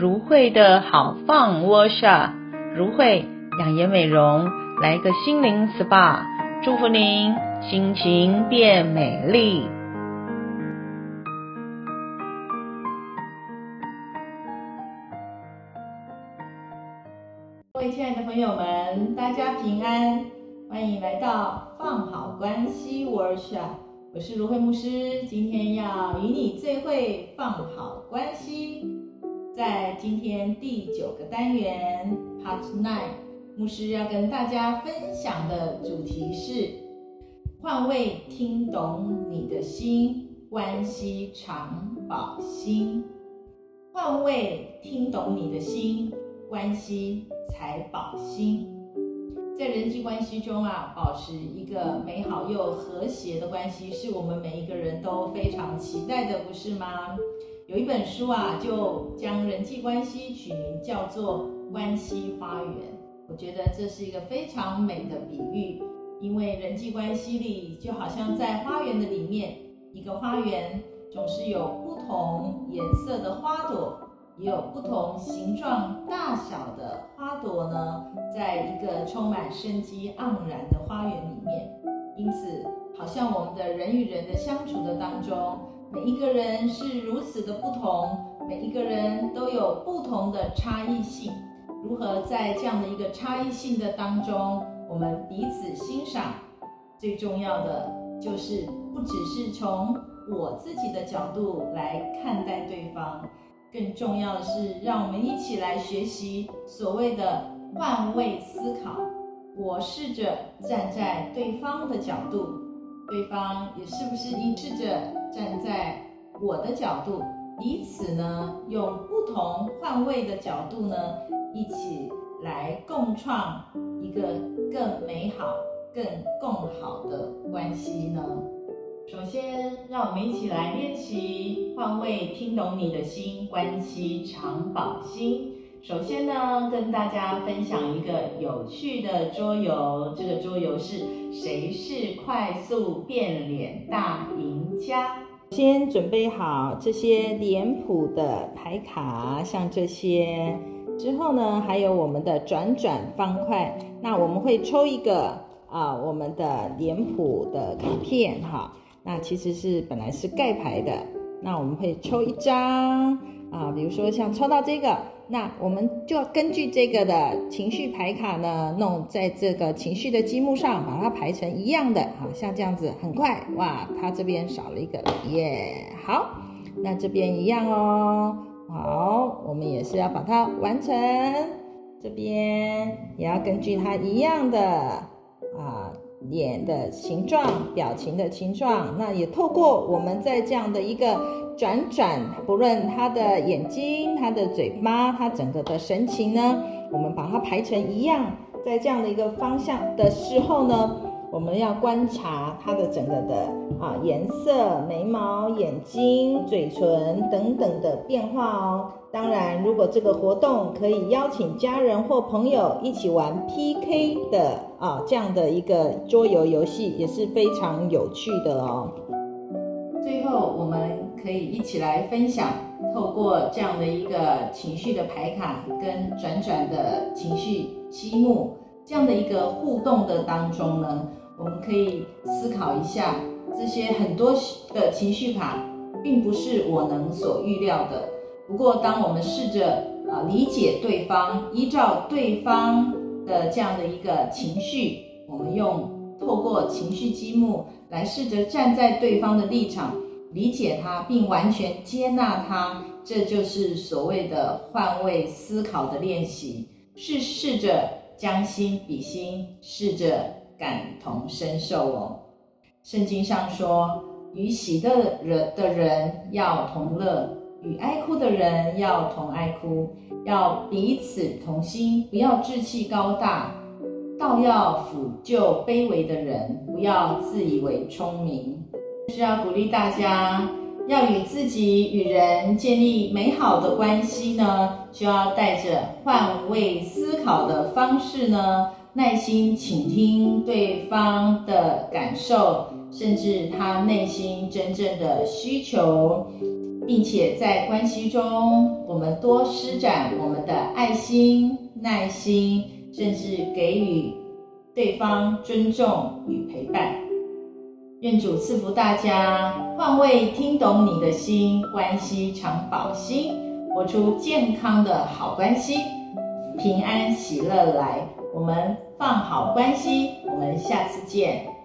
如慧的好 Fun Workshop，如慧养颜美容，来个心灵 SPA，祝福您心情变美丽。各位亲爱的朋友们，大家平安，欢迎来到放好关系 Workshop。我是如慧牧师，今天要与你最会放好关系。在今天第九个单元 Part Nine，牧师要跟大家分享的主题是换位听懂你的心，关系常保心。换位听懂你的心，关系才保心。在人际关系中啊，保持一个美好又和谐的关系，是我们每一个人都非常期待的，不是吗？有一本书啊，就将人际关系取名叫做“关系花园”。我觉得这是一个非常美的比喻，因为人际关系里就好像在花园的里面，一个花园总是有不同颜色的花朵。也有不同形状、大小的花朵呢，在一个充满生机盎然的花园里面。因此，好像我们的人与人的相处的当中，每一个人是如此的不同，每一个人都有不同的差异性。如何在这样的一个差异性的当中，我们彼此欣赏？最重要的就是，不只是从我自己的角度来看待对方。更重要的是，让我们一起来学习所谓的换位思考。我试着站在对方的角度，对方也是不是一试着站在我的角度？彼此呢，用不同换位的角度呢，一起来共创一个更美好、更共好的关系呢？首先，让我们一起来练习换位听懂你的心，关系常保心。首先呢，跟大家分享一个有趣的桌游，这个桌游是谁是快速变脸大赢家？先准备好这些脸谱的牌卡，像这些。之后呢，还有我们的转转方块。那我们会抽一个啊、我们的脸谱的卡片哈。那其实是本来是盖牌的，那我们会抽一张啊，比如说像抽到这个，那我们就要根据这个的情绪牌卡呢，弄在这个情绪的积木上，把它排成一样的，啊像这样子很快哇，它这边少了一个耶，好，那这边一样哦，好，我们也是要把它完成，这边也要根据它一样的啊。脸的形状、表情的形状，那也透过我们在这样的一个转转，不论他的眼睛、他的嘴巴、他整个的神情呢，我们把它排成一样，在这样的一个方向的时候呢，我们要观察他的整个的啊颜色、眉毛、眼睛、嘴唇等等的变化哦。当然，如果这个活动可以邀请家人或朋友一起玩 PK 的啊，这样的一个桌游游戏也是非常有趣的哦。最后，我们可以一起来分享，透过这样的一个情绪的牌卡跟转转的情绪积木这样的一个互动的当中呢，我们可以思考一下，这些很多的情绪卡并不是我能所预料的。不过，当我们试着啊理解对方，依照对方的这样的一个情绪，我们用透过情绪积木来试着站在对方的立场，理解他，并完全接纳他，这就是所谓的换位思考的练习，是试着将心比心，试着感同身受哦。圣经上说，与喜乐的人的人要同乐。与哀哭的人要同哀哭，要彼此同心，不要志气高大，倒要抚救卑微的人，不要自以为聪明。就是要鼓励大家，要与自己与人建立美好的关系呢，就要带着换位思考的方式呢，耐心倾听对方的感受，甚至他内心真正的需求，并且在关系中，我们多施展我们的爱心、耐心，甚至给予对方尊重与陪伴。愿主赐福大家，换位听懂你的心，关系常保心，活出健康的好关系，平安喜乐来。我们放好关系，我们下次见。